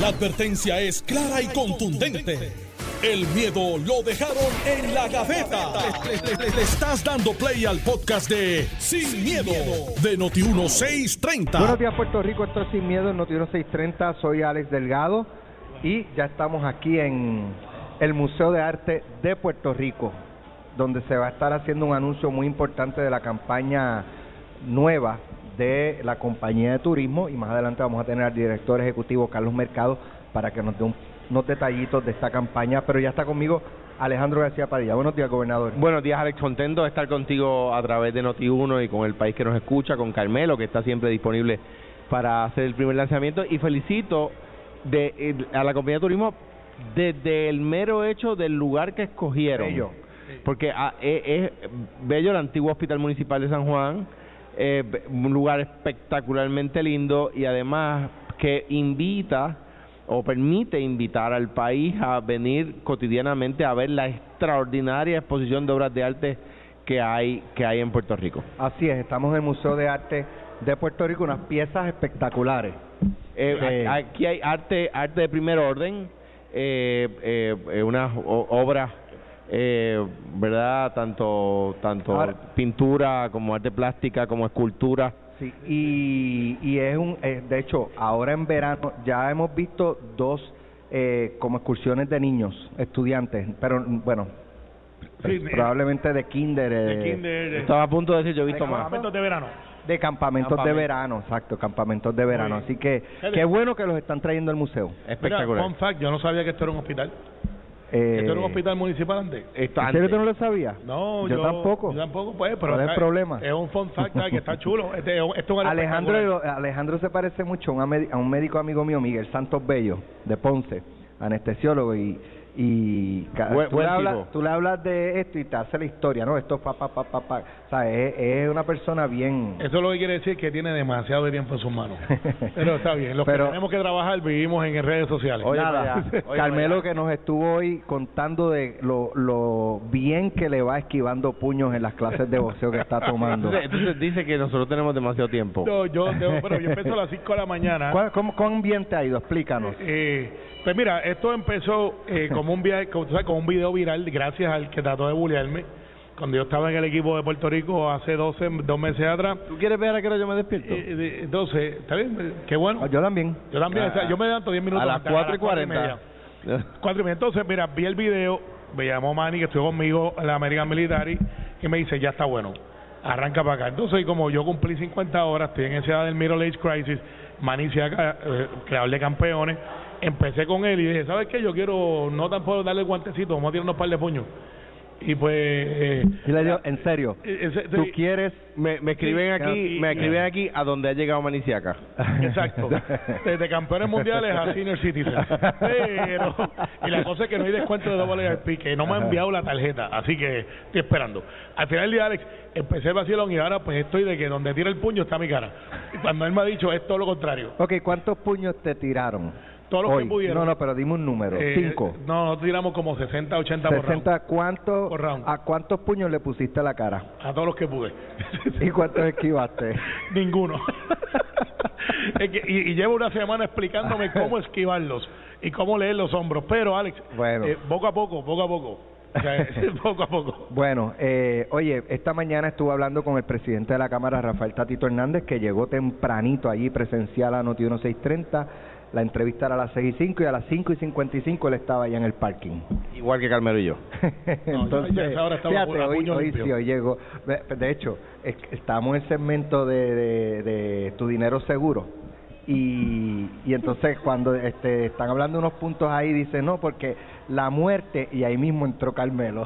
La advertencia es clara y contundente. El miedo lo dejaron en la gaveta. Le, estás dando play al podcast de Sin, miedo, de Noti1630. Buenos días, Puerto Rico. Esto es Sin Miedo en Noticiero 630. Soy Alex Delgado y ya estamos aquí en el Museo de Arte de Puerto Rico, donde se va a estar haciendo un anuncio muy importante de la campaña nueva de la compañía de turismo y más adelante vamos a tener al director ejecutivo Carlos Mercado para que nos dé un- unos detallitos de esta campaña, pero ya está conmigo Alejandro García Padilla. Buenos días, gobernador. Buenos días, Alex. Contento de estar contigo a través de Noti1 y con el país que nos escucha, con Carmelo, que está siempre disponible para hacer el primer lanzamiento. Y felicito de, a la compañía de turismo desde el mero hecho del lugar que escogieron. Bello. Porque ah, eh, es bello el antiguo Hospital Municipal de San Juan, eh, un lugar espectacularmente lindo y además que invita o permite invitar al país a venir cotidianamente a ver la extraordinaria exposición de obras de arte que hay que hay en Puerto Rico. Así es, estamos en el Museo de Arte de Puerto Rico, unas piezas espectaculares. Eh, a- Aquí hay arte arte de primer orden, eh, eh, eh, unas obras, eh, ¿verdad? Tanto tanto Ahora- pintura como arte plástica como escultura. Sí, y, y es un, eh, de hecho, ahora en verano ya hemos visto dos eh, como excursiones de niños, estudiantes, pero bueno, Sí, probablemente de kinder, eh, de kinder, de- Estaba a punto de decir, yo he visto ¿De más. campamentos de verano. de campamentos de Campamento. verano, exacto, campamentos de verano. Así que qué bueno que los están trayendo al museo. Espectacular. Mira, fun fact, yo no sabía que esto era un hospital. Eh, ¿Esto era un hospital municipal antes? Esto ¿En antes. serio tú no lo sabías? No, yo, tampoco. Yo tampoco, pues, pero ¿Cuál es está- problema? Es un fun fact que está chulo. Este, es. Alejandro, Alejandro se parece mucho a un, a un médico amigo mío, Miguel Santos Bello, de Ponce, anestesiólogo, y, y tú, buen le hablas, tú le hablas de esto y te hace la historia, ¿no? Esto pa, pa, pa, pa, pa. O sea, es, es una persona bien... Eso lo que quiere decir que tiene demasiado de tiempo en sus manos. Pero está bien, los Pero- que tenemos que trabajar vivimos en redes sociales. Oye, Nada, oye, Carmelo que nos estuvo hoy contando de lo, lo bien que le va esquivando puños en las clases de boxeo que está tomando. Entonces, entonces dice que nosotros tenemos demasiado tiempo. No, yo, yo- pero yo empiezo a las 5 de la mañana. ¿Cuál- cómo, ¿Cuán bien te ha ido? Explícanos. Eh, pues mira, esto empezó eh, como un viaje, como, como un video viral, gracias al que trató de bullearme. Cuando yo estaba en el equipo de Puerto Rico hace 12, dos meses atrás. ¿Tú quieres ver a qué hora yo me despierto? Eh, de- entonces, ¿está bien? Qué bueno. Ah, Yo también. Yo también, o sea, yo me levanto 10 minutos a las antes, 4 y cuatro 40. media. Cuatro y media. Entonces, mira, vi el video, me llamó Manny, que estuvo conmigo en la American Military, y me dice, ya está bueno, arranca para acá. Entonces, como yo cumplí 50 horas, estoy en esa edad del Middle Age Crisis, Manny se acá, eh, creador de campeones, empecé con él y dije, ¿sabes qué? Yo quiero, no tampoco darle guantecito, vamos a tirar unos par de puños. Y pues... Eh, Y le digo, en serio, eh, ese- tú quieres... Me, me escriben Sí, aquí, y- me y- escriben aquí a donde ha llegado Maniciaca. Exacto. Desde campeones mundiales a senior citizens. Pero, y la cosa es que no hay descuento de WRP, que no me ha enviado la tarjeta, así que estoy esperando. Al final del día, Alex, empecé vacilón y ahora pues estoy de que donde tira el puño está mi cara. Y cuando él me ha dicho es todo lo contrario. Ok, ¿cuántos puños te tiraron? Todos los que pudieron. No, no, pero dime un número. Eh, Cinco. No, nosotros tiramos como 60, 80 por round. 60, ¿cuánto, Por round. ¿A cuántos puños le pusiste a la cara? A todos los que pude. ¿Y cuántos esquivaste? Ninguno. Es que- y, y llevo una semana explicándome cómo esquivarlos y cómo leer los hombros. Pero, Alex, Bueno. eh, poco a poco, poco a poco. Poco a poco. Bueno, eh, oye, esta mañana estuve hablando con el presidente de la Cámara, Rafael Tatito Hernández, que llegó tempranito allí presencial a Noti 1630. La entrevista era a las 6 y 5 y a las 5 y 55 él estaba allá en el parking. Igual que Carmelo y yo. Entonces, ya a esa hora estaba fíjate, a hoy, hoy sí, hoy llegó. De hecho, es que estábamos en el segmento de, de, de tu dinero seguro. Y, y entonces cuando este, están hablando unos puntos ahí, dice, no, porque la muerte, y ahí mismo entró Carmelo.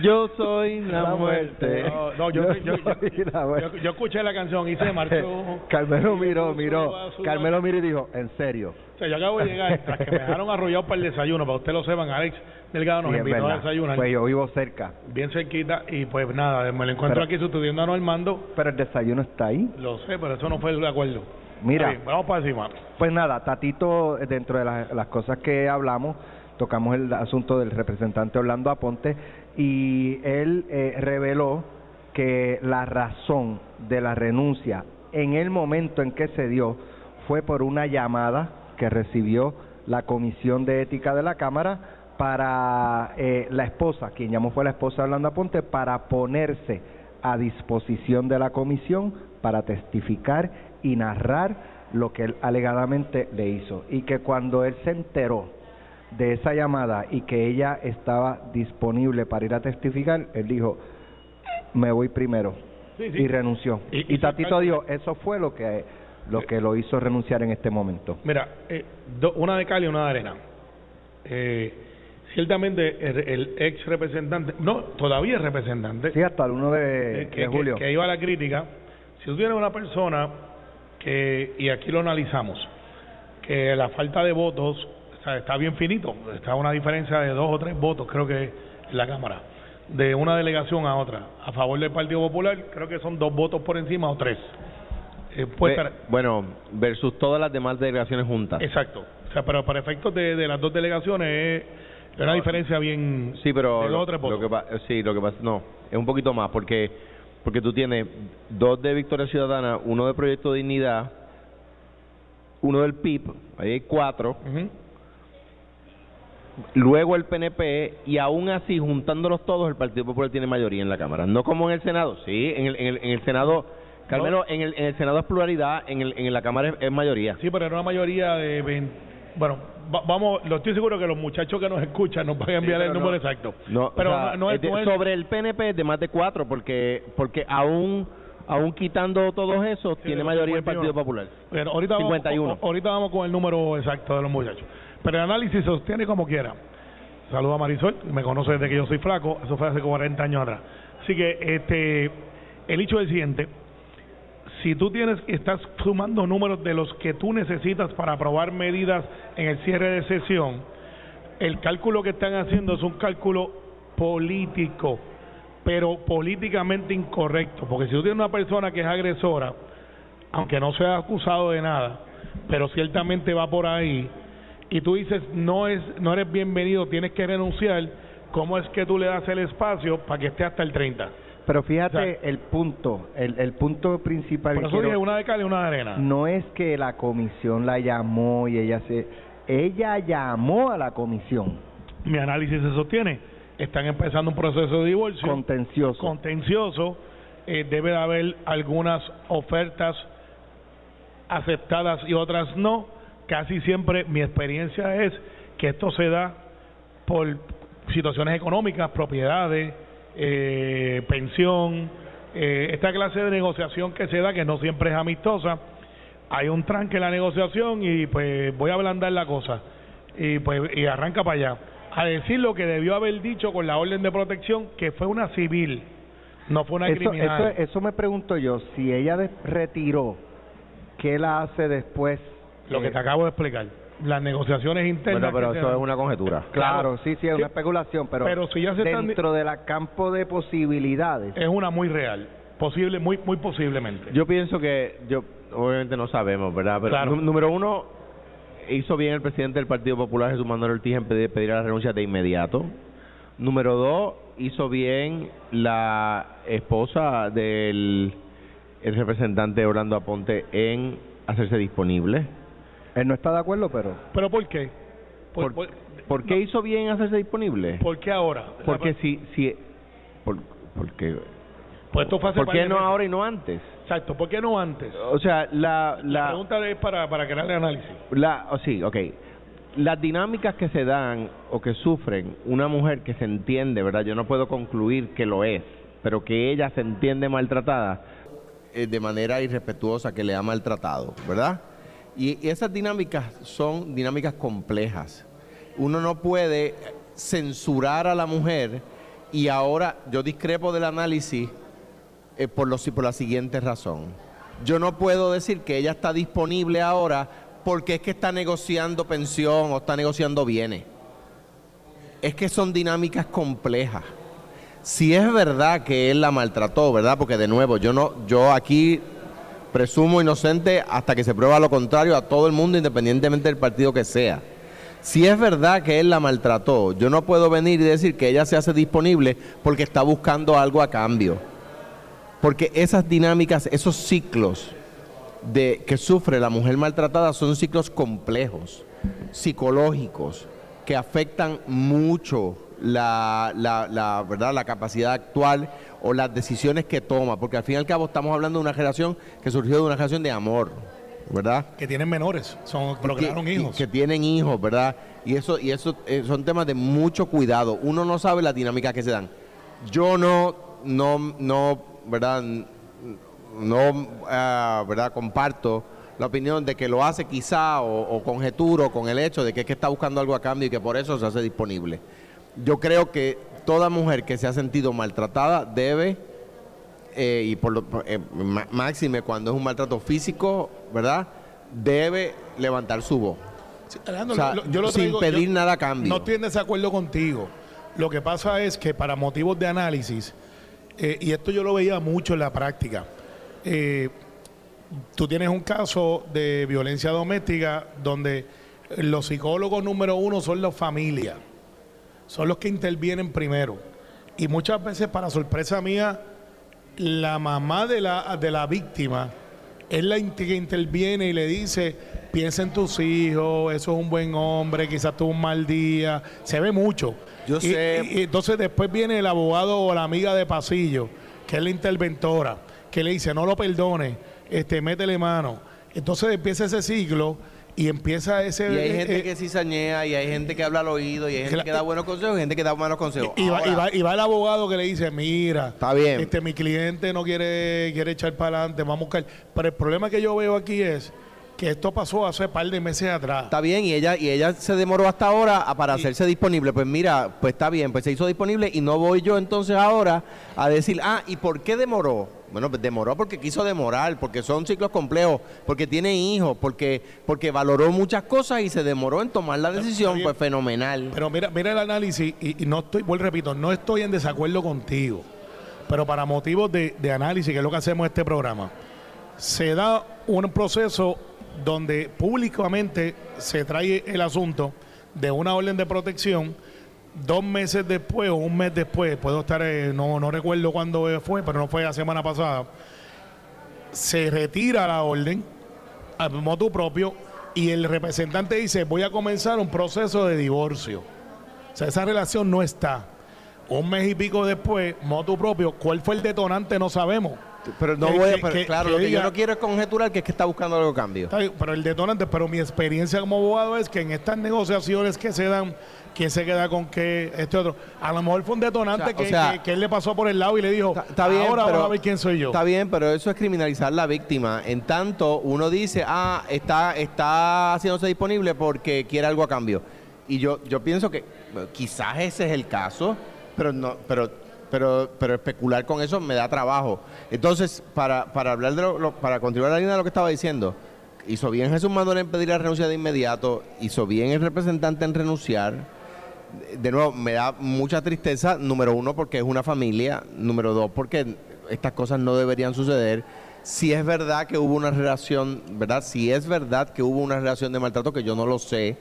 Yo soy la, muerte. No, no, yo, yo, yo, soy la muerte. yo- escuché la canción y se marchó. Carmelo miró, miró. Carmelo miró y dijo, en serio. O sea, yo acabo de llegar, tras que me dejaron arrollado para el desayuno, para ustedes lo sepan, Alex Delgado nos invitó a desayunar, Pues yo vivo cerca. bien cerquita, y pues nada, me lo encuentro Pero- aquí sustituyendo a Normando, Pero el desayuno está ahí. lo sé, pero eso no fue el acuerdo. Mira. Vamos para encima. Pues nada, Tatito, dentro de las, las cosas que hablamos, tocamos el asunto del representante Orlando Aponte y él eh, reveló que la razón de la renuncia en el momento en que se dio fue por una llamada que recibió la Comisión de Ética de la Cámara para eh, la esposa, quien llamó fue la esposa de Orlando Aponte, para ponerse a disposición de la comisión para testificar y narrar lo que él alegadamente le hizo. Y que cuando él se enteró de esa llamada y que ella estaba disponible para ir a testificar, él dijo, me voy primero. Sí, sí. Y renunció. Y- Tatito dijo, eso fue lo que, lo que lo hizo renunciar en este momento. Mira, eh, do- una de cal y una de arena. Eh, ciertamente el, el ex representante, no, todavía es representante, Sí, hasta el 1 de, eh, que, de que- julio. que iba a la crítica, si tú tienes una persona que, y aquí lo analizamos, que la falta de votos o sea, está bien finito, está una diferencia de dos o tres votos, creo que en la Cámara, de una delegación a otra, a favor del Partido Popular, creo que son dos votos por encima o tres. Eh, puede Ve- estar- bueno, versus todas las demás delegaciones juntas. Exacto. O sea, pero para efectos de, de las dos delegaciones es una diferencia bien Sí, pero de dos lo, o tres lo votos. que pa- sí, lo que pasa, no, es un poquito más porque porque tú tienes dos de Victoria Ciudadana, uno de Proyecto Dignidad, uno del PIB, ahí hay cuatro, Ujú. Luego el PNP y aún así juntándolos todos el Partido Popular tiene mayoría en la Cámara, no como en el Senado, sí, en el, en el, en el Senado, Carmelo, en el, en el Senado es pluralidad, en, el, en la Cámara es, es mayoría. Sí, pero era una mayoría de 20. Bueno, va- vamos, lo estoy seguro que los muchachos que nos escuchan nos van a enviar Sí, el número no- exacto. No, pero o sea, no, es, de- es- sobre el PNP es de más de cuatro, porque porque aún aún quitando todos esos, Sí, tiene mayoría el 51. Partido Popular. Bueno, ahorita, 51. Vamos, ahorita vamos con el número exacto de los muchachos. Pero el análisis sostiene como quiera. Saludo a Marisol, me conoce desde que yo soy flaco, eso fue hace 40 años atrás. Así que este el hecho es el siguiente, si tú tienes estás sumando números de los que tú necesitas para aprobar medidas en el cierre de sesión, el cálculo que están haciendo es un cálculo político, pero políticamente incorrecto, porque si tú tienes una persona que es agresora, aunque no sea acusado de nada, pero ciertamente va por ahí, y tú dices no es no eres bienvenido, tienes que renunciar, ¿cómo es que tú le das el espacio para que esté hasta el 30? Pero fíjate O sea, el punto, el, el punto principal Por que eso quiero- dije una de cal y una de arena. no es que la comisión la llamó y ella se ella llamó a la comisión Mi análisis se sostiene, están empezando un proceso de divorcio. contencioso. contencioso, eh, debe de haber algunas ofertas aceptadas y otras no. Casi siempre mi experiencia es que esto se da por situaciones económicas, propiedades, eh, pensión, eh, esta clase de negociación que se da, que no siempre es amistosa. Hay un tranque en la negociación y pues voy a ablandar la cosa y pues y arranca para allá a decir lo que debió haber dicho con la orden de protección que fue una civil no fue una eso, criminal eso, eso me pregunto yo, si ella retiró, ¿qué la hace después? Lo que te acabo de explicar las negociaciones internas Bueno, pero que se eso dan. es una conjetura. Claro, sí, sí, es Sí. una especulación, pero, Pero si ya se están- dentro del campo de posibilidades, es una muy real posible muy muy posiblemente Yo pienso que, yo obviamente no sabemos, ¿verdad? Pero Claro. nú- número uno, hizo bien el presidente del Partido Popular, Jesús Manuel Ortiz, en pedir, pedir la renuncia de inmediato. Número dos, hizo bien la esposa del el representante Orlando Aponte en hacerse disponible. Él no está de acuerdo, pero pero por qué por, ¿Por, por- por qué hizo bien hacerse disponible? ¿por qué ahora O sea, Porque si, si, por, porque, pues esto fue hace ¿por qué no meses. ahora y no antes? exacto ¿por qué no antes O sea, la, la la, pregunta es para para crearle análisis La, oh, sí, ok. Las dinámicas que se dan o que sufren una mujer que se entiende, ¿verdad? Yo no puedo concluir que lo es, pero que ella se entiende maltratada eh, de manera irrespetuosa, que le ha maltratado, ¿verdad? Y, esas dinámicas son dinámicas complejas. Uno no puede censurar a la mujer y ahora yo discrepo del análisis eh, por, los, por la siguiente razón. Yo no puedo decir que ella está disponible ahora porque es que está negociando pensión o está negociando bienes. Es que son dinámicas complejas. Si es verdad que él la maltrató, ¿verdad? Porque de nuevo, yo no, yo aquí presumo inocente hasta que se prueba lo contrario a todo el mundo, independientemente del partido que sea. Si es verdad que él la maltrató, yo no puedo venir y decir que ella se hace disponible porque está buscando algo a cambio. Porque esas dinámicas, esos ciclos, de que sufre la mujer maltratada son ciclos complejos, psicológicos, que afectan mucho la, la, la, ¿verdad? la capacidad actual o las decisiones que toma, porque al fin y al cabo estamos hablando de una generación que surgió de una generación de amor, ¿verdad? Que tienen menores, son procrearon hijos. Que tienen hijos, ¿verdad? Y eso, y eso eh, son temas de mucho cuidado. Uno no sabe la dinámica que se dan. Yo no, no, no, ¿verdad? No, ah, ¿verdad? Comparto la opinión de que lo hace quizá o, o conjeturo con el hecho de que es que está buscando algo a cambio y que por eso se hace disponible. Yo creo que toda mujer que se ha sentido maltratada debe, eh, y por lo eh, máxime cuando es un maltrato físico, ¿verdad? Debe levantar su voz. sin pedir nada a cambio. No estoy en desacuerdo contigo. Lo que pasa es que para motivos de análisis, eh, y esto yo lo veía mucho en la práctica, tú tienes un caso de violencia doméstica donde los psicólogos número uno son las familias son los que intervienen primero. Y muchas veces, para sorpresa mía, la mamá de la, de la víctima es la que interviene y le dice, piensa en tus hijos, eso es un buen hombre, quizás tuvo un mal día, se ve mucho. Yo sé. Y, entonces después viene el abogado o la amiga de pasillo, que es la interventora, que le dice, no lo perdone, este, métele mano. Entonces empieza ese ciclo y empieza ese... Y hay eh, gente que cizañea, y hay gente que habla al oído, y hay gente que, da buenos consejos, y gente que da malos consejos. Y, va, y, va, el abogado que le dice, mira, está bien. Este, mi cliente no quiere, quiere echar para adelante, vamos a buscar... Pero el problema que yo veo aquí es que esto pasó hace un par de meses atrás. Está bien, y ella y ella se demoró hasta ahora para hacerse disponible. Pues mira, pues está bien, pues se hizo disponible y no voy yo entonces ahora a decir, ah, ¿y por qué demoró? Bueno, pues demoró porque quiso demorar, porque son ciclos complejos, porque tiene hijos, porque porque valoró muchas cosas y se demoró en tomar la decisión, pues fenomenal. Pero mira, mira el análisis y, no estoy, vuelvo repito, no estoy en desacuerdo contigo, pero para motivos de, de análisis, que es lo que hacemos en este programa, se da un proceso donde públicamente se trae el asunto de una orden de protección dos meses después o un mes después, puedo estar, eh, no, no recuerdo cuándo fue, pero no fue la semana pasada, se retira la orden a modo propio y el representante dice, voy a comenzar un proceso de divorcio. O sea, esa relación no está. Un mes y pico después, moto propio, ¿cuál fue el detonante? No sabemos. Pero no voy a, claro, lo que yo no quiero es conjeturar que es que está buscando algo cambio. pero el detonante, pero mi experiencia como abogado es que en estas negociaciones que se dan, quién se queda con qué, este otro, a lo mejor fue un detonante que, él le pasó por el lado y le dijo, está, bien, ahora pero, a ver quién soy yo. Está bien, pero eso es criminalizar la víctima. En tanto, uno dice, ah, está, está haciéndose disponible porque quiere algo a cambio. Y yo, yo pienso que quizás ese es el caso, pero no, pero pero, pero especular con eso me da trabajo. Entonces, para, para hablar de lo, para continuar la línea de lo que estaba diciendo, hizo bien Jesús Manuel en pedir la renuncia de inmediato, hizo bien el representante en renunciar. De nuevo, me da mucha tristeza, número uno, porque es una familia, número dos, porque estas cosas no deberían suceder. Si es verdad que hubo una relación, ¿verdad? Si es verdad que hubo una relación de maltrato, que yo no lo sé,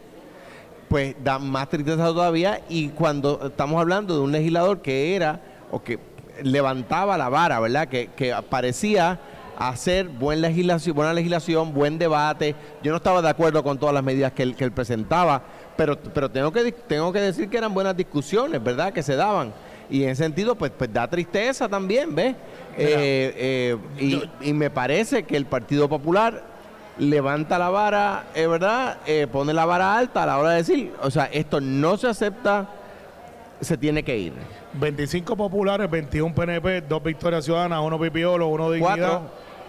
pues da más tristeza todavía. Y cuando estamos hablando de un legislador que era o que levantaba la vara, ¿verdad? Que, que parecía hacer buen legislación, buena legislación, buen debate. Yo no estaba de acuerdo con todas las medidas que él, que él presentaba, pero, pero tengo, que, tengo que decir que eran buenas discusiones, ¿verdad? Que se daban. Y en ese sentido, pues, pues da tristeza también, ¿ves? Eh, eh, y, me parece que el Partido Popular levanta la vara, eh, ¿verdad? pone la vara alta a la hora de decir, o sea, esto no se acepta, se tiene que ir. 25 populares, 21 PNP, dos victorias ciudadanas, uno pipiolo, uno dignidad.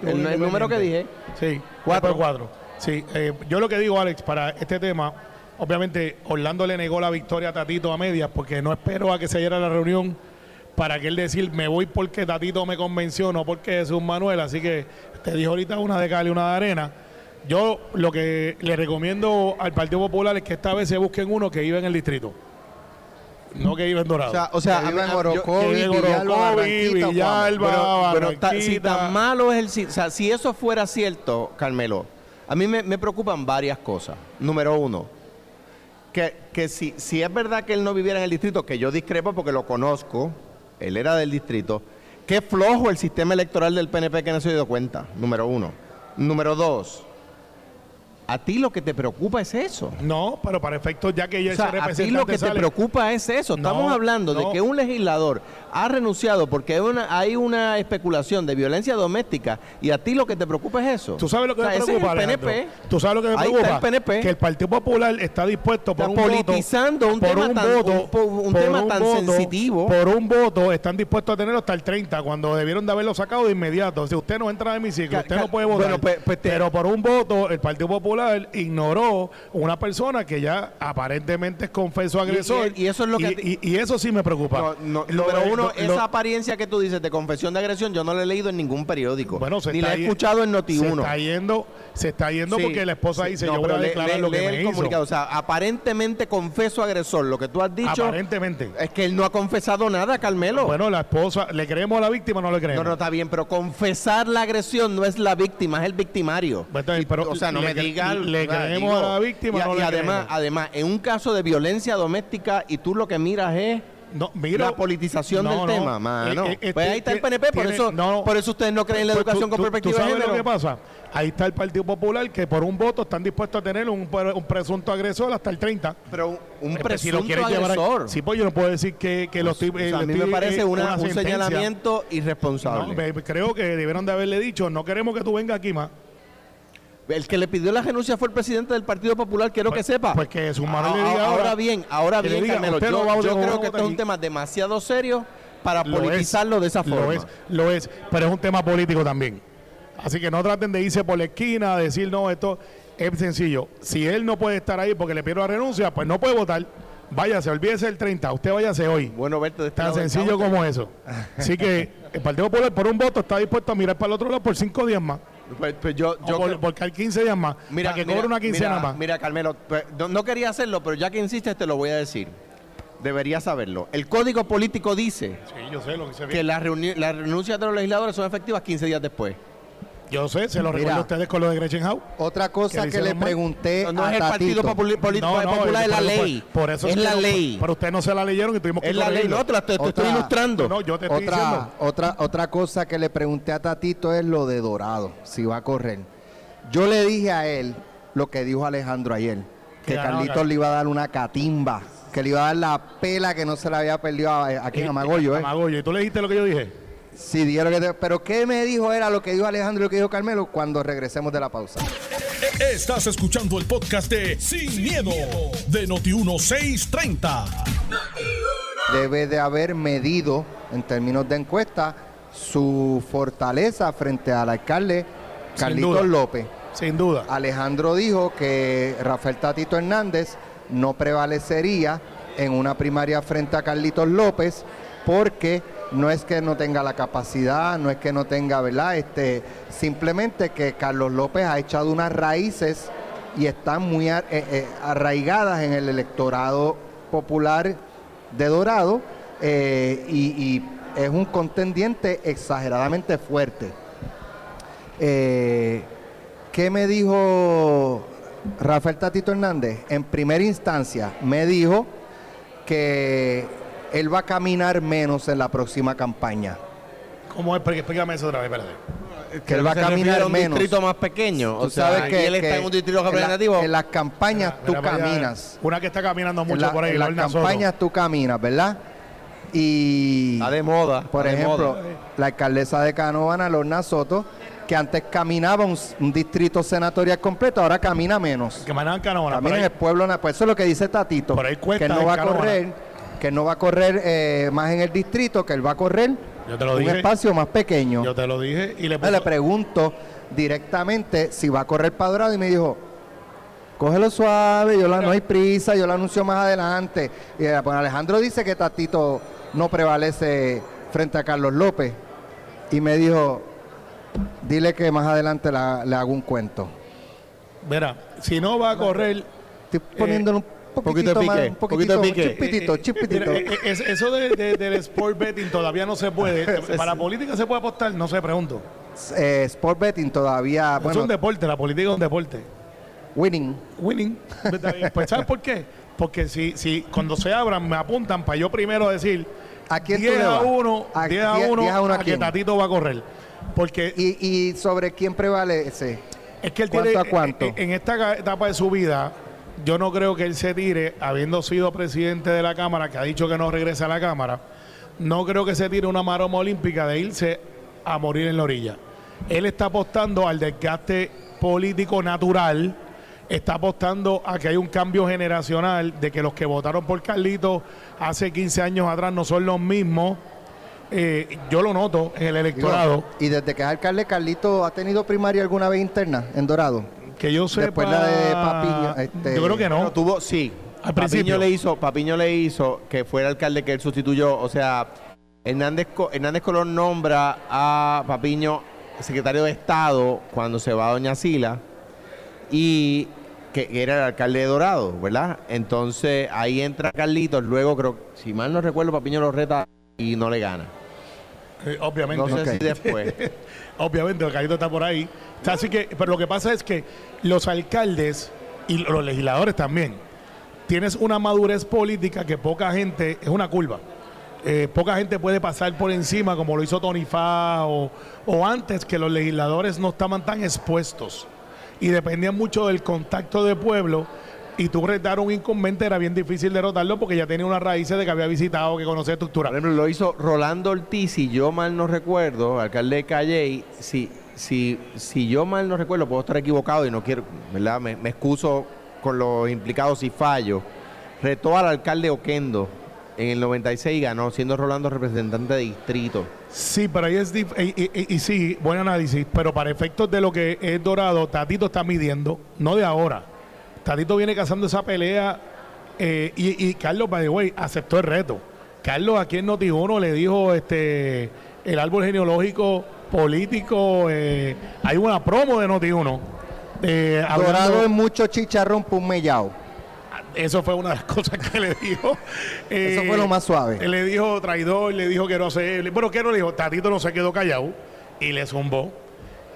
El, el número que dije. Sí, cuatro. cuatro. Sí, eh, yo lo que digo, Alex, para este tema, obviamente Orlando le negó la victoria a Tatito a medias porque no espero a que se diera la reunión para que él decir me voy porque Tatito me convenció, no porque es un Manuel. Así que te dijo ahorita una de cal y una de arena. Yo lo que le recomiendo al Partido Popular es que esta vez se busquen uno que vive en el distrito no que iba en Dorado. O sea, o sea en Orocovi, Villalba, bueno, si tan malo es el... O sea, si eso fuera cierto, Carmelo, a mí me, preocupan varias cosas. Número uno, que, que si, si es verdad que él no viviera en el distrito, que yo discrepo porque lo conozco, él era del distrito, qué flojo el sistema electoral del PNP que no se dio cuenta, número uno. Número dos, a ti lo que te preocupa es eso. No, pero para efectos ya que ella O sea, ese a ti representante lo que te preocupa es eso. Estamos No, hablando de que un legislador ha renunciado porque hay una, hay una especulación de violencia doméstica y a ti lo que te preocupa es eso. ¿Tú sabes lo que O sea, me preocupa, es el? PNP. ¿Tú sabes lo que me Ahí preocupa? está el PNP. Que el Partido Popular está dispuesto por Está un politizando voto, un por tema un tan- voto, un po- un por tema tan voto, sensitivo. Por un voto están dispuestos a tenerlo hasta el 30 cuando debieron de haberlo sacado de inmediato. Si usted no entra en mi ciclo, usted no puede votar. bueno, pues- pues pero por un voto el Partido Popular ignoró una persona que ya aparentemente es confeso agresor. y- y eso es lo que y, y eso sí me preocupa. No, no, Lo número uno, lo- esa apariencia que tú dices de confesión de agresión, yo no la he leído en ningún periódico. Bueno, se ni está la he escuchado en Se Noti1. está yendo, se está yendo Sí, porque la esposa dice, no, yo voy a declarar lee- lo que me el hizo. comunicado. O sea, aparentemente confeso agresor. Lo que tú has dicho Aparentemente. es que él no ha confesado nada, Carmelo. Bueno, la esposa, ¿le creemos a la víctima o no le no, creemos? no, está bien, pero confesar la agresión no es la víctima, es el victimario. Y- pero o sea, no le me digas. le creemos a la víctima Y, o no y le además, creemos. además, en un caso de violencia doméstica y tú lo que miras es No, mira, la politización no, del no, tema, mano. eh, eh, pues ahí está el PNP, por eso, no, por eso ustedes no creen en la pues educación tú- con perspectiva ¿tú de sabes género. lo que pasa? Ahí está el Partido Popular que por un voto están dispuestos a tener un, pre- un presunto agresor hasta el 30. Pero un- Eh, pues, presunto a- agresor. sí, pues yo no puedo decir que, que los tipos. a mí me parece una- un señalamiento irresponsable. No, me- creo que debieron de haberle dicho, no queremos que tú vengas aquí más. El que le pidió la renuncia fue el presidente del Partido Popular, quiero Pues- que sepa. pues que su mano Ah, le diga ah, ahora, ahora bien, ahora bien, diga, Carmelo, yo, no va yo creo que este es un tema demasiado serio para Lo es, politizarlo de esa forma. Lo es, lo es, pero es un tema político también. Así que no traten de irse por la esquina, decir, no, esto es sencillo. Si él no puede estar ahí porque le pido la renuncia, pues no puede votar. Váyase, olvídese el 30, usted váyase hoy. Bueno, verte este Tan sencillo como eso. Así que el Partido Popular por un voto está dispuesto a mirar para el otro lado por cinco días más. Pues, pues yo, yo por, creo- por caer 15 días más. para que cobre una quincena mira, más. Mira, Carmelo, pues, no, quería hacerlo, pero ya que insistes te lo voy a decir. Deberías saberlo. El Código Político dice Sí, yo sé lo que se que las, reuni- las renuncias de los legisladores son efectivas 15 días después. Yo sé, se lo Mira. recuerdo a ustedes con lo de Gretchen Howe. Otra cosa Que le que le hicieron mal. pregunté No, no a es el Partido Tatito. Populi- Poli- Popular, es la por- ley. Por, eso es la no- ley. Pero ustedes no se la leyeron y tuvimos que Es la ley, no, te, la- te- te estoy Otra- ilustrando. No, yo te estoy Otra, diciendo. otra, otra cosa que le pregunté a Tatito es lo de Dorado, si va a correr. Yo le dije a él lo que dijo Alejandro ayer, que Carlitos Car- le iba a dar una catimba, que le iba a dar la pela que no se le había perdido a- aquí en Amagoyo. ¿eh? Amagoyo. ¿Y tú le dijiste lo que yo dije? Sí, dijeron que te- pero ¿qué me dijo era lo que dijo Alejandro y lo que dijo Carmelo cuando regresemos de la pausa? Estás escuchando el podcast de Sin, miedo, de Noti1630. Debe de haber medido en términos de encuesta su fortaleza frente al alcalde Carlitos. López. Sin duda. Alejandro dijo que Rafael Tatito Hernández no prevalecería en una primaria frente a Carlitos López porque no es que no tenga la capacidad, no es que no tenga, ¿verdad? Este, simplemente que Carlos López ha echado unas raíces y están muy eh, eh, arraigadas en el electorado popular de Dorado eh, y, y es un contendiente exageradamente fuerte. ¿Qué me dijo Rafael Tatito Hernández? En primera instancia me dijo que él va a caminar menos en la próxima campaña. ¿Cómo es? Porque Explícame eso otra vez, espérate. Que él va a caminar a un menos. distrito más pequeño. O sea, sabes y que, él está que en un distrito en la- representativo. En, las campañas tú Mira, caminas. Una que está caminando mucho En, la- por ahí, en las campañas tú caminas, ¿verdad? Y Está de moda. Por ejemplo, moda. la alcaldesa de Canóvana, Lorna Soto, que antes caminaba un, un distrito senatorial completo, ahora camina menos. Que manejan Canóvana. Camina en el pueblo, pues eso es lo que dice Tatito, Por ahí cuesta que no en va a correr, que no va a correr eh, más en el distrito, que él va a correr Yo te lo un dije. espacio más pequeño. Yo te lo dije y le Entonces le puso- pregunto directamente si va a correr para Dorado y me dijo, cógelo suave, yo la, no hay prisa, yo lo anuncio más adelante. Y eh, pues Alejandro dice que Tatito no prevalece frente a Carlos López. Y me dijo, dile que más adelante la- le hago un cuento. Mira, si no va a correr... Estoy poniéndole un poquito poquitito de más, pique, un poquito poquitito, de pique. chipitito, Eh, eh, chipitito. mira, eh, eh, eso de, de- del sport betting todavía no se puede. Para política se puede apostar, no sé, pregunto. Eh, Sport betting todavía, es bueno, un deporte, la política es un deporte. winning. Winning. Bien. Pues ¿sabes por qué? Porque si, si cuando se abran me apuntan para yo primero decir ¿A quién tú 10 le a vas? 1, ¿A 10 a diez- 1, diez a uno a a que? Tatito va a correr. Porque ¿Y, y sobre quién prevalece? es que él ¿Cuánto tiene, a cuánto? En, en esta etapa de su vida, yo no creo que él se tire, habiendo sido presidente de la Cámara, que ha dicho que no regresa a la Cámara, no creo que se tire una maroma olímpica de irse a morir en la orilla. Él está apostando al desgaste político natural, está apostando a que hay un cambio generacional, de que los que votaron por Carlito hace 15 años atrás no son los mismos. Eh, yo lo noto en el electorado. Y desde que es alcalde, Carlito ha tenido primaria alguna vez interna en Dorado. Que yo sepa. Después la de Papiño, este- yo creo que no. Bueno, tuvo, sí. Al Papiño principio. le hizo, Papiño le hizo que fuera alcalde que él sustituyó. O sea, Hernández, Hernández Colón nombra a Papiño secretario de Estado cuando se va a Doña Sila y que que era el alcalde de Dorado, ¿verdad? Entonces ahí entra Carlitos, luego creo, si mal no recuerdo, Papiño lo reta y no le gana. Eh, obviamente. No sé Ok. si después. Obviamente, el carrito está por ahí. O sea, así que, pero lo que pasa es que los alcaldes y los legisladores también, tienes una madurez política que poca gente, es una curva. Eh, poca gente puede pasar por encima como lo hizo Tony Fa o, o antes que los legisladores no estaban tan expuestos y dependían mucho del contacto de pueblo y tú retar un incumbente era bien difícil derrotarlo porque ya tenía unas raíces de que había visitado, que conocía estructura. Por ejemplo, lo hizo Rolando Ortiz, si yo mal no recuerdo, alcalde de Calley, si, si, si yo mal no recuerdo, puedo estar equivocado y no quiero, ¿verdad? Me, me excuso con los implicados si fallo. Retó al alcalde Oquendo en el 96 y ganó, siendo Rolando representante de distrito. Sí, pero ahí es dif- y, y- y- y sí, buen análisis, pero para efectos de lo que es Dorado, Tatito está midiendo, no de ahora. Tatito viene cazando esa pelea eh, y, y Carlos, by the way, aceptó el reto. Carlos aquí en Noti1 le dijo este el árbol genealógico político, eh, hay una promo de Noti1. eh, Dorado es mucho chicharrón por un mellao. eso fue una de las cosas que le dijo. Eh, Eso fue lo más suave. Él le dijo traidor, le dijo que no hace. Bueno, que no le dijo? Tatito no se quedó callado y le zumbó.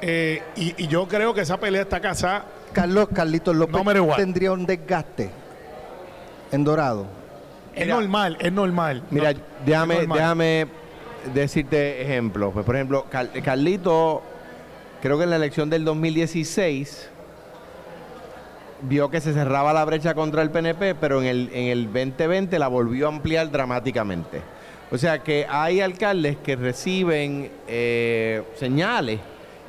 Eh, y, y yo creo que esa pelea está casada. Carlos Carlitos López tendría un desgaste en Dorado. Es Mira. normal, es normal. Mira, No, déjame, normal. déjame decirte ejemplos. Pues, por ejemplo, Car- Carlito, creo que en la elección del 2016 vio que se cerraba la brecha contra el PNP, pero en el, en el 2020 la volvió a ampliar dramáticamente. O sea que hay alcaldes que reciben eh, señales,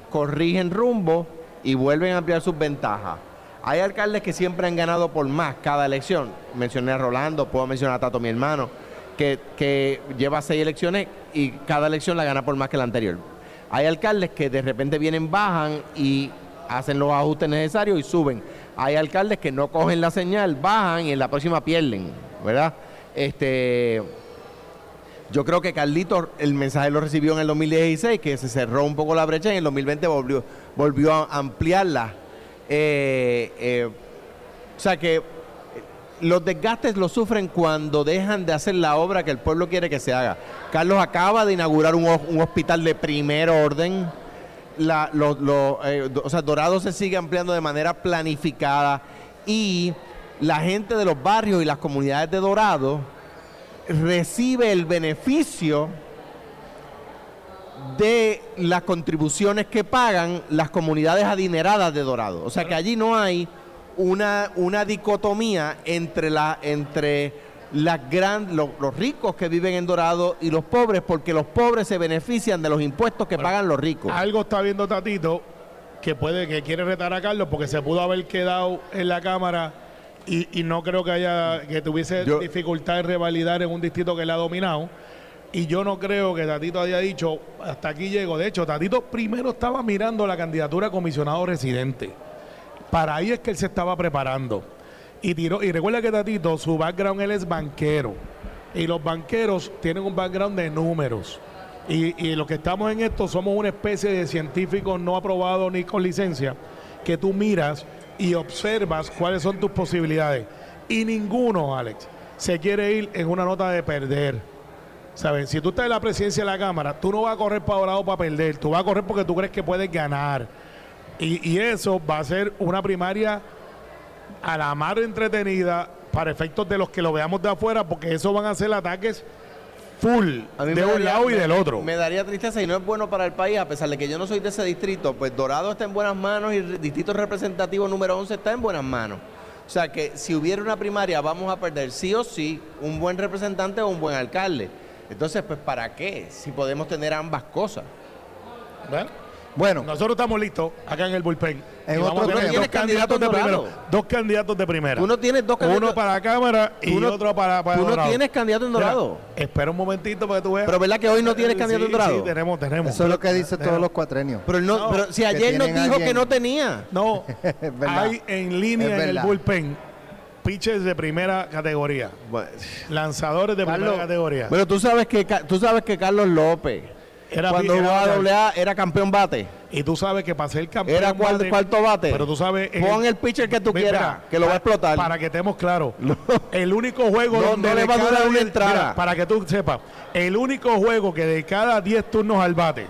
corrigen rumbo y vuelven a ampliar sus ventajas. Hay alcaldes que siempre han ganado por más cada elección. Mencioné a Rolando, puedo mencionar a Tato, mi hermano, que, lleva seis elecciones y cada elección la gana por más que la anterior. Hay alcaldes que de repente vienen, bajan y hacen los ajustes necesarios y suben. Hay alcaldes que no cogen la señal, bajan y en la próxima pierden, ¿verdad? Este, yo creo que Carlito el mensaje lo recibió en el 2016, que se cerró un poco la brecha y en el 2020 volvió, volvió a ampliarla. Eh, eh, o sea que eh, los desgastes los sufren cuando dejan de hacer la obra que el pueblo quiere que se haga. Carlos acaba de inaugurar un, ho- un hospital de primer orden. O sea, Dorado se sigue ampliando de manera planificada y la gente de los barrios y las comunidades de Dorado recibe el beneficio de las contribuciones que pagan las comunidades adineradas de Dorado. O sea que allí no hay una, una dicotomía entre, la, entre las gran, lo- los ricos que viven en Dorado y los pobres, porque los pobres se benefician de los impuestos que pagan los ricos. Algo está viendo Tatito que puede, que quiere retar a Carlos porque se pudo haber quedado en la Cámara y, y no creo que haya, que tuviese Yo- dificultad de revalidar en un distrito que le ha dominado. Y yo no creo que Tatito haya dicho, hasta aquí llego. De hecho, Tatito primero estaba mirando la candidatura a comisionado residente. Para ahí es que él se estaba preparando. Y tiró, y recuerda que Tatito, su background él es banquero. Y los banqueros tienen un background de números. Y, y los que estamos en esto somos una especie de científicos no aprobados ni con licencia, que tú miras y observas cuáles son tus posibilidades. Y ninguno, Alex, se quiere ir en una nota de perder. ¿Sabes? Si tú estás en la presidencia de la Cámara, tú no vas a correr para Dorado para perder, tú vas a correr porque tú crees que puedes ganar. Y, y eso va a ser una primaria a la mar entretenida para efectos de los que lo veamos de afuera, porque eso van a ser ataques full A mí de un lado y me- del otro. Me daría tristeza y no es bueno para el país, a pesar de que yo no soy de ese distrito, pues Dorado está en buenas manos y el distrito representativo número 11 está en buenas manos. O sea que si hubiera una primaria vamos a perder sí o sí un buen representante o un buen alcalde. Entonces, pues ¿para qué? Si podemos tener ambas cosas. ¿Ven? Bueno, Nosotros estamos listos acá en el bullpen. En otro tema. dos ¿Tienes candidatos de primera. Dos candidatos de primera. Tú no tienes dos Uno candidatos- para la Cámara y no- otro para, para tú no Dorado. tienes candidato en Mira, Dorado. espera un momentito para que tú veas. Pero ¿verdad que hoy no tienes Sí, candidato en Dorado? Sí, tenemos, tenemos. eso es lo que dice Tenemos. todos los cuatrenios. Pero, no, No, pero si ayer nos dijo alguien- que no tenía. No, hay en línea en el bullpen pitchers de primera categoría, Bueno, lanzadores de primera categoría. Pero tú sabes que tú sabes que Carlos López Era cuando era jugaba a doble A era campeón bate. Y tú sabes que para ser campeón Era cual- bate- cuarto bate. Pero tú sabes Pon el pitcher que tú quieras, que lo va a explotar. Para que estemos claros. El único juego No, donde no le va a durar una 10 entrada. mira, para que tú sepas, el único juego que de cada 10 turnos al bate,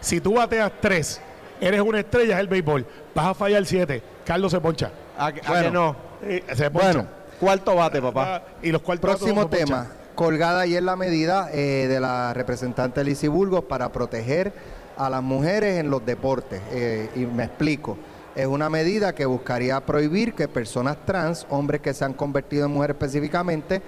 si tú bateas 3, eres una estrella, es el béisbol. Vas a fallar 7. Carlos se poncha. ¿A, a Bueno. que no? Eh, se poncha. Bueno, Cuarto bate, papá. Ah, y los cuartos Próximo tema. Colgada ayer la medida eh, de la representante Lizy Burgos para proteger a las mujeres en los deportes. Eh, y me explico. Es una medida que buscaría prohibir que personas trans, hombres que se han convertido en mujeres específicamente,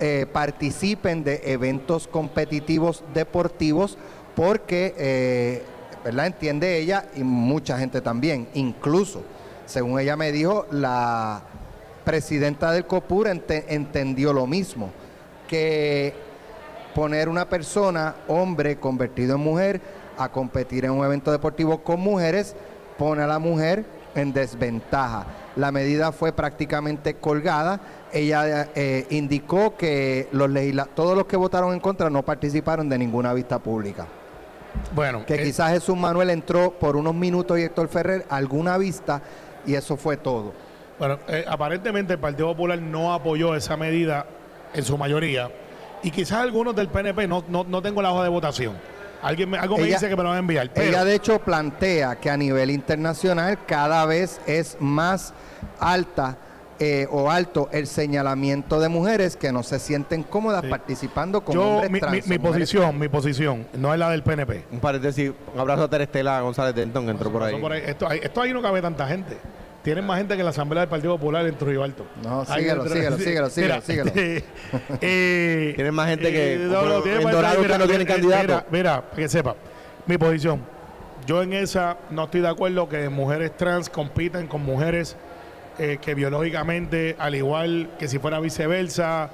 eh, participen de eventos competitivos deportivos porque, ¿verdad? Entiende ella y mucha gente también, incluso, según ella me dijo, la presidenta del COPUR ente- entendió lo mismo, que poner una persona, hombre convertido en mujer, a competir en un evento deportivo con mujeres, pone a la mujer en desventaja. La medida fue prácticamente colgada. Ella eh, indicó que los todos los que votaron en contra no participaron de ninguna vista pública. Bueno, Que eh, quizás Jesús Manuel entró por unos minutos y Héctor Ferrer alguna vista y eso fue todo. Bueno, eh, aparentemente el Partido Popular no apoyó esa medida en su mayoría y quizás algunos del PNP no, no, no tengo la hoja de votación. Alguien me, algo me Ella- dice que me lo van a enviar. Pero, Ella de hecho plantea que a nivel internacional cada vez es más alta eh, o alto el señalamiento de mujeres que no se sienten cómodas Sí. participando con yo, hombres mi, trans. mi- posición, mi posición, no es la del PNP. Un paréntesis, un abrazo a Terestela González Denton que entró por ahí. por ahí. Esto, ahí- esto ahí no cabe tanta gente. Tienen más gente que la Asamblea del Partido Popular en Trujillo Alto. No, síguelo, síguelo, síguelo, síguelo, síguelo. este, eh, Tienen más gente que- tienen en Dorado mira, que no tienen mira, candidato. Mira, para que sepa, mi posición. Yo en esa no estoy de acuerdo que mujeres trans compitan con mujeres eh, que biológicamente, al igual que si fuera viceversa,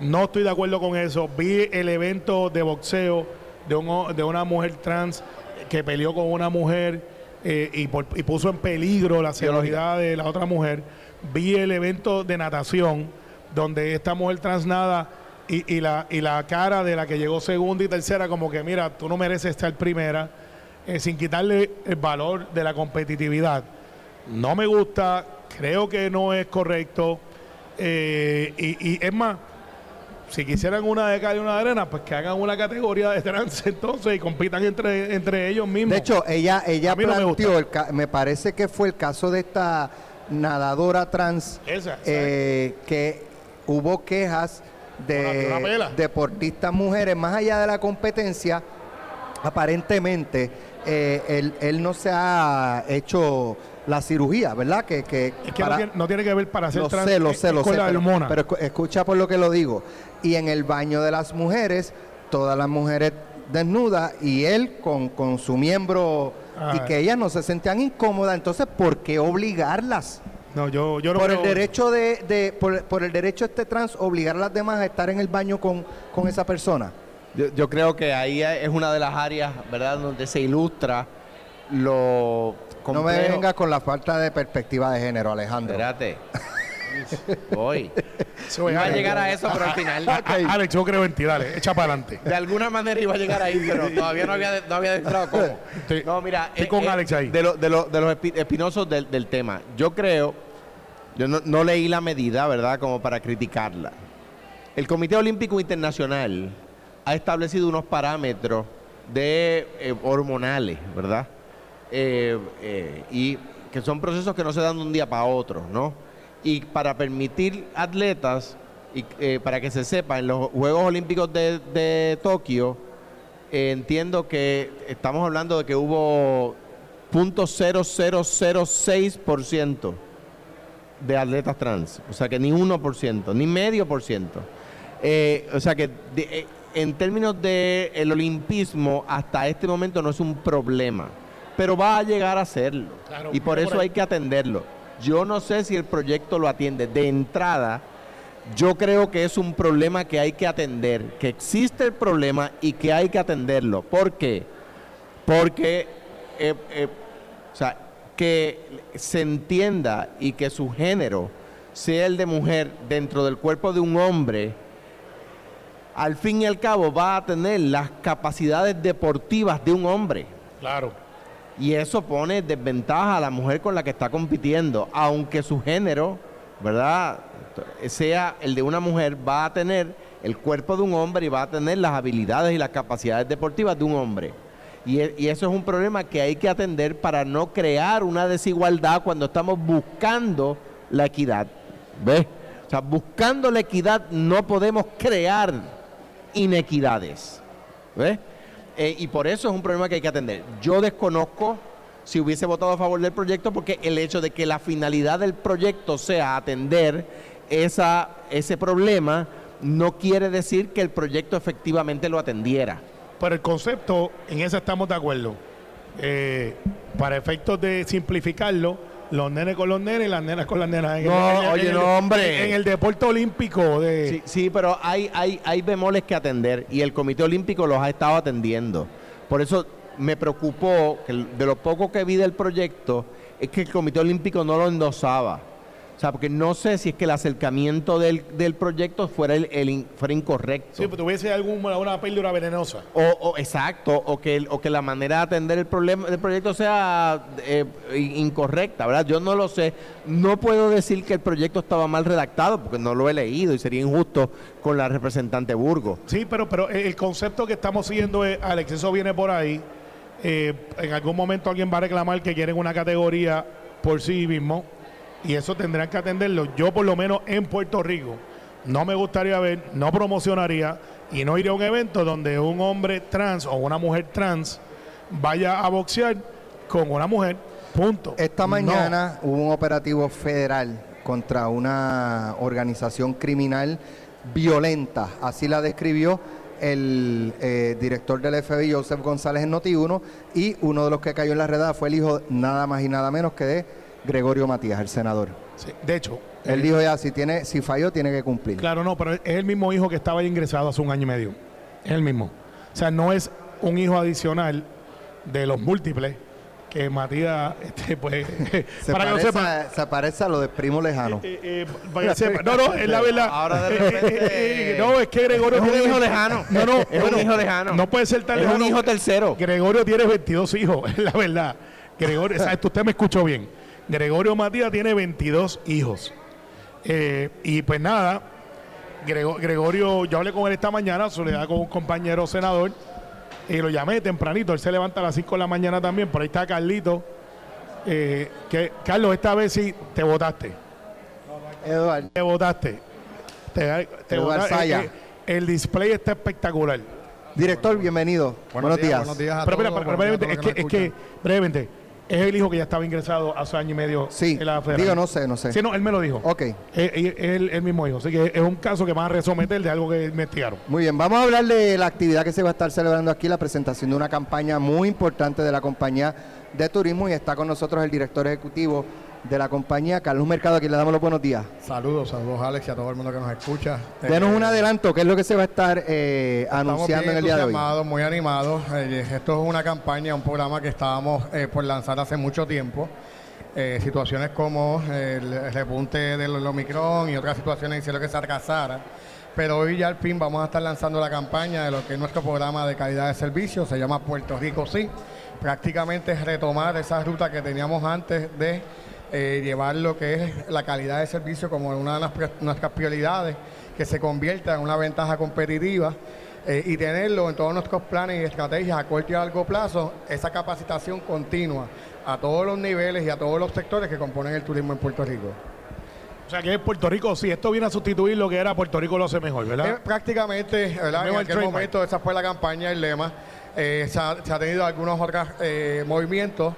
no estoy de acuerdo con eso. Vi el evento de boxeo de, un de una mujer trans que peleó con una mujer eh, y, por- y puso en peligro la seguridad de la otra mujer. Vi el evento de natación donde esta mujer trans nada y, y la, y la cara de la que llegó segunda y tercera como que mira, tú no mereces estar primera, eh, sin quitarle el valor de la competitividad. No me gusta, creo que no es correcto. eh, y, y es más, si quisieran una de cal y una de arena, pues que hagan una categoría de trans entonces y compitan entre, entre ellos mismos. De hecho, ella, ella no me planteó, gusta. el me parece que fue el caso de esta nadadora trans, Esa, eh, que hubo quejas de Una- una pela. deportistas mujeres, más allá de la competencia, aparentemente eh, él, él no se ha hecho la cirugía, ¿verdad? Que, que es que para- no, tiene, no tiene que ver para ser lo trans sé, lo sé, lo sé. Pero, hormona. pero escu- escucha por lo que lo digo. Y en el baño de las mujeres, todas las mujeres desnudas y él con, con su miembro y que ellas no se sentían incómodas. Entonces, ¿por qué obligarlas? no, yo, yo no por el derecho de, de- por, por el derecho este trans obligar a las demás a estar en el baño con, con esa persona. Yo, yo creo que ahí es una de las áreas, ¿verdad?, donde se ilustra lo No me complejo. vengas con la falta de perspectiva de género, Alejandro. Espérate. Voy. Voy, Iba a llegar a eso, pero al final. Alex, yo creo en ti, dale, echa para adelante. De alguna manera iba a llegar ahí, pero todavía no había, no había descifrado cómo. Estoy- no, mira. estoy con Alex ahí. De, lo- de, lo- de los espinosos del, del tema. Yo creo, yo no, no leí la medida, ¿verdad?, como para criticarla. El Comité Olímpico Internacional ha establecido unos parámetros de eh, hormonales, ¿verdad? Eh, eh, y que son procesos que no se dan de un día para otro, ¿no? Y para permitir atletas y, eh, para que se sepa, en los Juegos Olímpicos de, de Tokio, eh, entiendo que estamos hablando de que hubo .0006% de atletas trans. O sea que ni 1%, ni medio por ciento. Eh, o sea que de- eh, en términos del el olimpismo, hasta este momento no es un problema. Pero va a llegar a serlo. Claro, y por eso por hay que atenderlo. Yo no sé si el proyecto lo atiende. De entrada, yo creo que es un problema que hay que atender, que existe el problema y que hay que atenderlo. ¿Por qué? Porque, eh, eh, o sea, que se entienda y que su género sea el de mujer dentro del cuerpo de un hombre, al fin y al cabo va a tener las capacidades deportivas de un hombre. Claro. Y eso pone desventaja a la mujer con la que está compitiendo, aunque su género, ¿verdad? Sea el de una mujer, va a tener el cuerpo de un hombre y va a tener las habilidades y las capacidades deportivas de un hombre. Y, e- y eso es un problema que hay que atender para no crear una desigualdad cuando estamos buscando la equidad. ¿Ves? O sea, buscando la equidad no podemos crear inequidades. ¿Ves? Eh, y por eso es un problema que hay que atender. Yo desconozco si hubiese votado a favor del proyecto porque el hecho de que la finalidad del proyecto sea atender esa, ese problema no quiere decir que el proyecto efectivamente lo atendiera. Pero el concepto, en eso estamos de acuerdo. Eh, para efectos de simplificarlo, los nenes con los nenes y las nenas con las nenas. En No, oye, el, no, hombre. En el deporte olímpico de... Sí, sí, pero hay, hay, hay bemoles que atender y el Comité Olímpico los ha estado atendiendo. Por eso me preocupó que de lo poco que vi del proyecto es que el Comité Olímpico no lo endosaba. O sea, porque no sé si es que el acercamiento del, del proyecto fuera, el, el fuera incorrecto. Sí, pues tuviese alguna una píldora venenosa. O, o- exacto, o que, o que la manera de atender el problema del proyecto sea eh, in- incorrecta, ¿verdad? Yo no lo sé. No puedo decir que el proyecto estaba mal redactado porque no lo he leído y sería injusto con la representante Burgos. Sí, pero, pero el concepto que estamos siguiendo es, Alex, eso viene por ahí. eh, en algún momento alguien va a reclamar que quieren una categoría por sí mismo y eso tendrán que atenderlo. Yo por lo menos en Puerto Rico no me gustaría ver, no promocionaría y no iría a un evento donde un hombre trans o una mujer trans vaya a boxear con una mujer. Punto. Esta No. mañana hubo un operativo federal contra una organización criminal violenta, así la describió el eh, director del FBI, Joseph González en Noti1, y uno de los que cayó en la redada fue el hijo nada más y nada menos que de Gregorio Matías, el senador. Sí, de hecho, Él eh, dijo ya, si tiene, si falló, tiene que cumplir. Claro, no, pero es el mismo hijo que estaba ahí ingresado hace un año y medio. Es el mismo. O sea, no es un hijo adicional de los múltiples que Matías, este, pues, Se, para que lo sepa. a- se parece a lo de primo lejano. eh, eh, para que sepa. No, no, es la verdad. Ahora de repente- eh, eh, no, es que Gregorio Es un tiene hijo 20 lejano. No, no, Es un hijo lejano. No puede ser tan Es un lejano. hijo tercero. Gregorio tiene 22 hijos, es la verdad. Gregorio, ¿sabes? usted me escuchó bien. Gregorio Matías tiene 22 hijos. Eh, y pues nada, Grego- Gregorio, yo hablé con él esta mañana, soledad con un compañero senador, y lo llamé tempranito. Él se levanta a las 5 de la mañana también. Por ahí está Carlito. Eh, que, Carlos, esta vez sí te votaste. Eduardo, Te votaste. Te, te Eduard votaste. Saya. El display está espectacular. director, bienvenido. Buenos, días. Buenos días a Pero mira, todos, pero brevemente, es que, es brevemente, es el hijo que ya estaba ingresado hace año y medio Sí, en la federal. digo, no sé, no sé. Sí, no, él me lo dijo. Ok. Es, es- es el, el mismo hijo. Así que es un caso que van a resometer de algo que investigaron. Muy bien, vamos a hablar de la actividad que se va a estar celebrando aquí, la presentación de una campaña muy importante de la compañía de turismo y está con nosotros el director ejecutivo de la compañía, Carlos Mercado, a quien le damos los buenos días. Saludos, saludos Alex y a todo el mundo que nos escucha. Denos Eh, un adelanto, ¿qué es lo que se va a estar eh, anunciando en el día de hoy? muy animados. Eh, esto es una campaña, un programa que estábamos eh, por lanzar hace mucho tiempo. Situaciones como el repunte del Omicron y otras situaciones hicieron que se atrasara. Pero hoy ya al fin vamos a estar lanzando la campaña de lo que es nuestro programa de calidad de servicio, se llama Puerto Rico Sí. Prácticamente es retomar esa ruta que teníamos antes de eh, llevar lo que es la calidad de servicio como una de las nuestras prioridades, que se convierta en una ventaja competitiva eh, y tenerlo en todos nuestros planes y estrategias a corto y a largo plazo, esa capacitación continua a todos los niveles y a todos los sectores que componen el turismo en Puerto Rico. O sea que Puerto Rico, si esto viene a sustituir lo que era Puerto Rico lo hace mejor, Eh, ¿verdad? prácticamente, ¿verdad? En aquel momento esa fue la campaña, el lema. Eh, se, ha, se ha tenido algunos otros eh, movimientos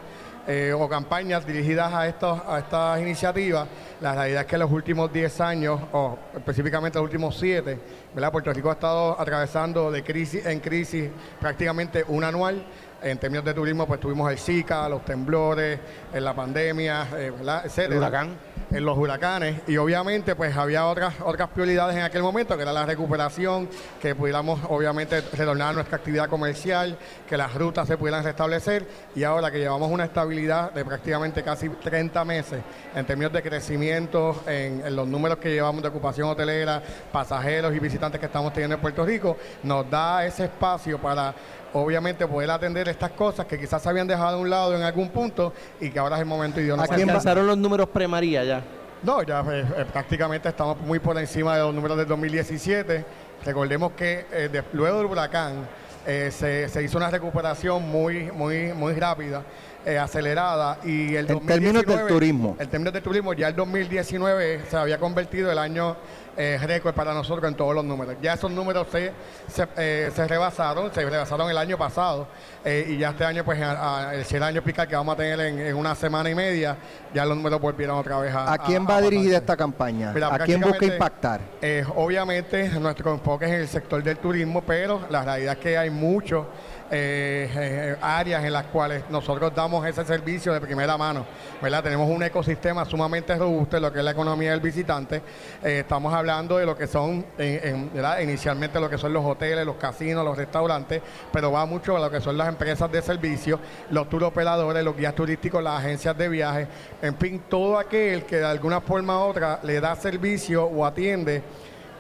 eh, o campañas dirigidas a, estos, a estas iniciativas. La realidad es que en los últimos 10 años, o específicamente los últimos 7, ¿verdad? Puerto Rico ha estado atravesando de crisis en crisis prácticamente un anual. En términos de turismo, pues tuvimos el Zika, los temblores, en la pandemia, eh, ¿verdad? etcétera. El huracán. En los huracanes. Y obviamente, pues había otras, otras prioridades en aquel momento, que era la recuperación, que pudiéramos, obviamente, retornar a nuestra actividad comercial, que las rutas se pudieran restablecer. Y ahora que llevamos una estabilidad de prácticamente casi 30 meses en términos de crecimiento, en, en los números que llevamos de ocupación hotelera, pasajeros y visitantes que estamos teniendo en Puerto Rico, nos da ese espacio para obviamente poder atender estas cosas que quizás se habían dejado a un lado en algún punto y que ahora es el momento idóneo. ¿A para quién Alcanzaron los números pre-María ya. no, ya eh, eh, prácticamente estamos muy por encima de los números del 2017. Recordemos que eh, de- luego del huracán se, se hizo una recuperación muy, muy, muy rápida, eh, acelerada y el En términos del 2019 turismo. En términos del turismo, ya el 2019 se había convertido el año eh, récord para nosotros en todos los números. Ya esos números se, se, eh, se rebasaron, se rebasaron el año pasado eh, y ya este año, pues a- a- el 100 años picar que vamos a tener en, en una semana y media, ya los números volvieron otra vez a... ¿A quién va a dirigida esta campaña? Mira, ¿A quién busca impactar? eh, obviamente nuestro enfoque es en el sector del turismo, pero la realidad es que hay muchos eh, eh, áreas en las cuales nosotros damos ese servicio de primera mano. ¿verdad? Tenemos un ecosistema sumamente robusto en lo que es la economía del visitante. Eh, estamos hablando de lo que son, en- inicialmente lo que son los hoteles, los casinos, los restaurantes, pero va mucho a lo que son las empresas de servicio, los tour operadores, los guías turísticos, las agencias de viajes, en fin, todo aquel que de alguna forma u otra le da servicio o atiende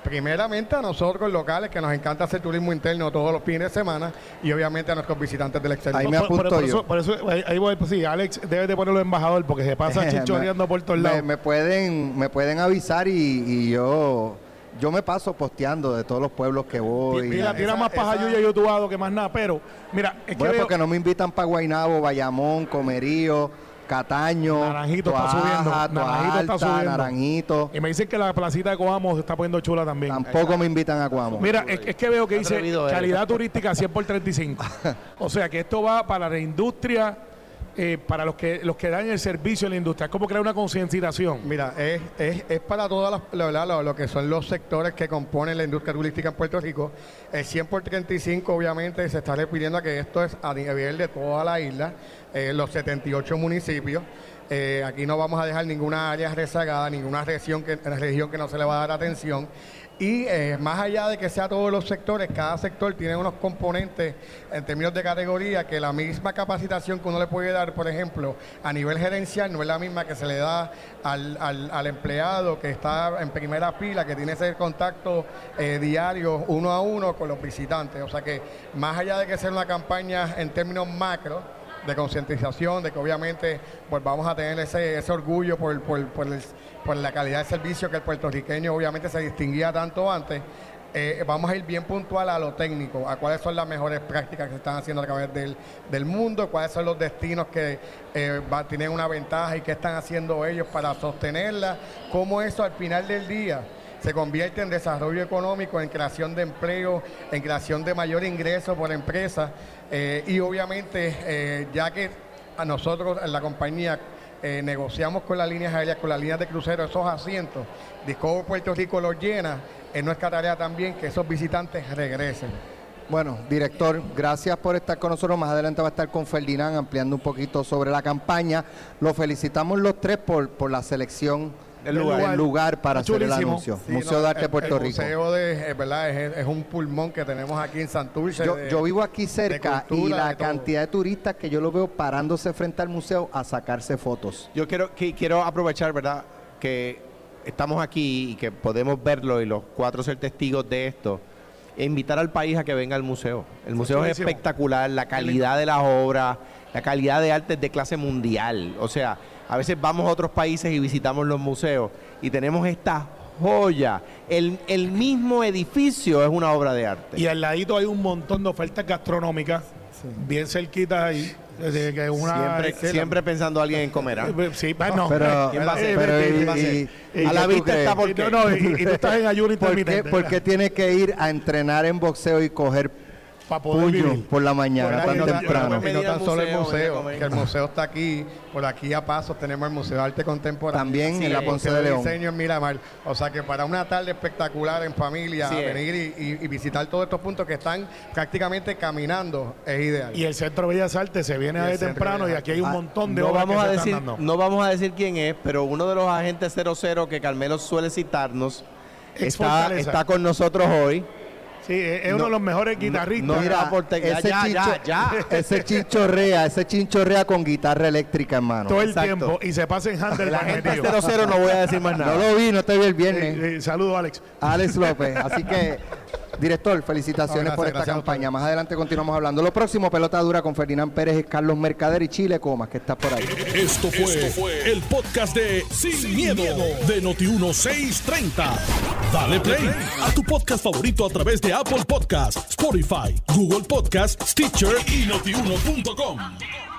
primeramente a nosotros locales que nos encanta hacer turismo interno todos los fines de semana y obviamente a nuestros visitantes del exterior. Ahí me Por- por- apunto por yo. eso, por eso, ahí, ahí voy, pues sí, Alex debe de ponerlo embajador porque se pasa chichoreando por todos me, lados. me pueden, me pueden avisar y, y yo, yo me paso posteando de todos los pueblos que voy. Mira, tira más paja esa- yuya y youtubado que más nada, pero mira, es que Bueno, veo- porque no me invitan para Guaynabo, Bayamón, Comerío, Cataño, Naranjito está subiendo, Naranjito está subiendo. Naranjito. y me dicen que la placita de Coamo se está poniendo chula también. Tampoco me invitan a Guamo. Mira, es, es que veo que dice calidad turística 100 por 35. O sea que esto va para la industria, eh, para los que los que dan el servicio en la industria. Es como crear una concienciación. Mira, es, es, es para todas las, la que son los sectores que componen la industria turística en Puerto Rico. El 100 por 35 obviamente se está refiriendo a que esto es a nivel de toda la isla, eh, los 78 municipios. Eh, aquí no vamos a dejar ninguna área rezagada, ninguna región que, región que no se le va a dar atención. Y eh, más allá de que sea todos los sectores, cada sector tiene unos componentes en términos de categoría que la misma capacitación que uno le puede dar, por ejemplo, a nivel gerencial, no es la misma que se le da al, al- al empleado que está en primera fila, que tiene ese contacto eh, diario uno a uno con los visitantes. O sea que más allá de que sea una campaña en términos macro, de concientización, de que obviamente pues vamos a tener ese, ese orgullo por, por, por el- por la calidad de servicio que el puertorriqueño obviamente se distinguía tanto antes. eh, vamos a ir bien puntual a lo técnico, a cuáles son las mejores prácticas que se están haciendo a través del, del mundo, cuáles son los destinos que eh, tienen una ventaja y qué están haciendo ellos para sostenerla, cómo eso al final del día se convierte en desarrollo económico, en creación de empleo, en creación de mayor ingreso por empresa eh, y obviamente eh, ya que a nosotros en la compañía eh, negociamos con las líneas aéreas, con las líneas de crucero esos asientos, Discover Puerto Rico los llena, es nuestra tarea también que esos visitantes regresen. Bueno, director, gracias por estar con nosotros. Más adelante va a estar con Ferdinand ampliando un poquito sobre la campaña. Lo felicitamos los tres por, por la selección Del lugar. lugar, para hacer el anuncio. Sí, Museo no, de Arte el- Puerto el Rico. Museo de, es verdad, es, es un pulmón que tenemos aquí en Santurce. Yo, de- yo vivo aquí cerca y la cantidad de turistas que yo lo veo parándose frente al museo a sacarse fotos. Yo quiero, que, quiero aprovechar, ¿verdad? Que estamos aquí y que podemos verlo y los cuatro ser testigos de esto. E invitar al país a que venga al museo. El museo es espectacular, la calidad de las obras, la calidad de arte es de clase mundial. O sea, a veces vamos a otros países y visitamos los museos y tenemos esta joya. El, el mismo edificio es una obra de arte. Y al ladito hay un montón de ofertas gastronómicas, bien cerquitas ahí. Desde que una, Siempre, siempre pensando a alguien en comer. ¿ah? la- Sí, pues, no. Pero, ¿Quién va a ser? pero ¿Quién y- va a ser? y- A ¿y la vista crees? está por qué. No, no, y, y tú estás en ayuno ¿Por qué, intermitente. por qué tiene que ir a entrenar en boxeo y coger Para poder puño vivir. por la mañana Y tan no, tan- temprano? y no tan solo el Museo, que el museo está aquí, por aquí a pasos tenemos el Museo de Arte Contemporáneo. También Así en la. Ponce Museo de León. Diseño en Miramar. O sea que para una tarde espectacular en familia, venir y, y- y visitar todos estos puntos que están prácticamente caminando es ideal. Y el Centro de Bellas Artes se viene de temprano y aquí hay un montón de no obras vamos que a se decir, están dando. No vamos a decir quién es, pero uno de los agentes 00 que Carmelo suele citarnos Ex está, Fortaleza. está con nosotros hoy. Sí, es, uno de los mejores guitarristas. no, Mira, ese, ya, chincho, ya, ya. ese chinchorrea, ese chinchorrea con guitarra eléctrica, hermano. todo el Exacto. tiempo y se pasa en handle El agente metido. 00 no voy a decir más No nada. lo vi, no te vi el viernes. Eh, eh, Saludos, Alex. Alex López. Así que, director, felicitaciones gracias, por esta gracias campaña. Más adelante continuamos hablando. Lo próximo, pelota dura con Ferdinand Pérez, Carlos Mercader y Chile Comas, que está por ahí. Esto fue, el podcast de Sin, miedo, de Noti1630. Dale play a tu podcast favorito a través de Apple Podcasts, Spotify, Google Podcasts, Stitcher y notiuno.com.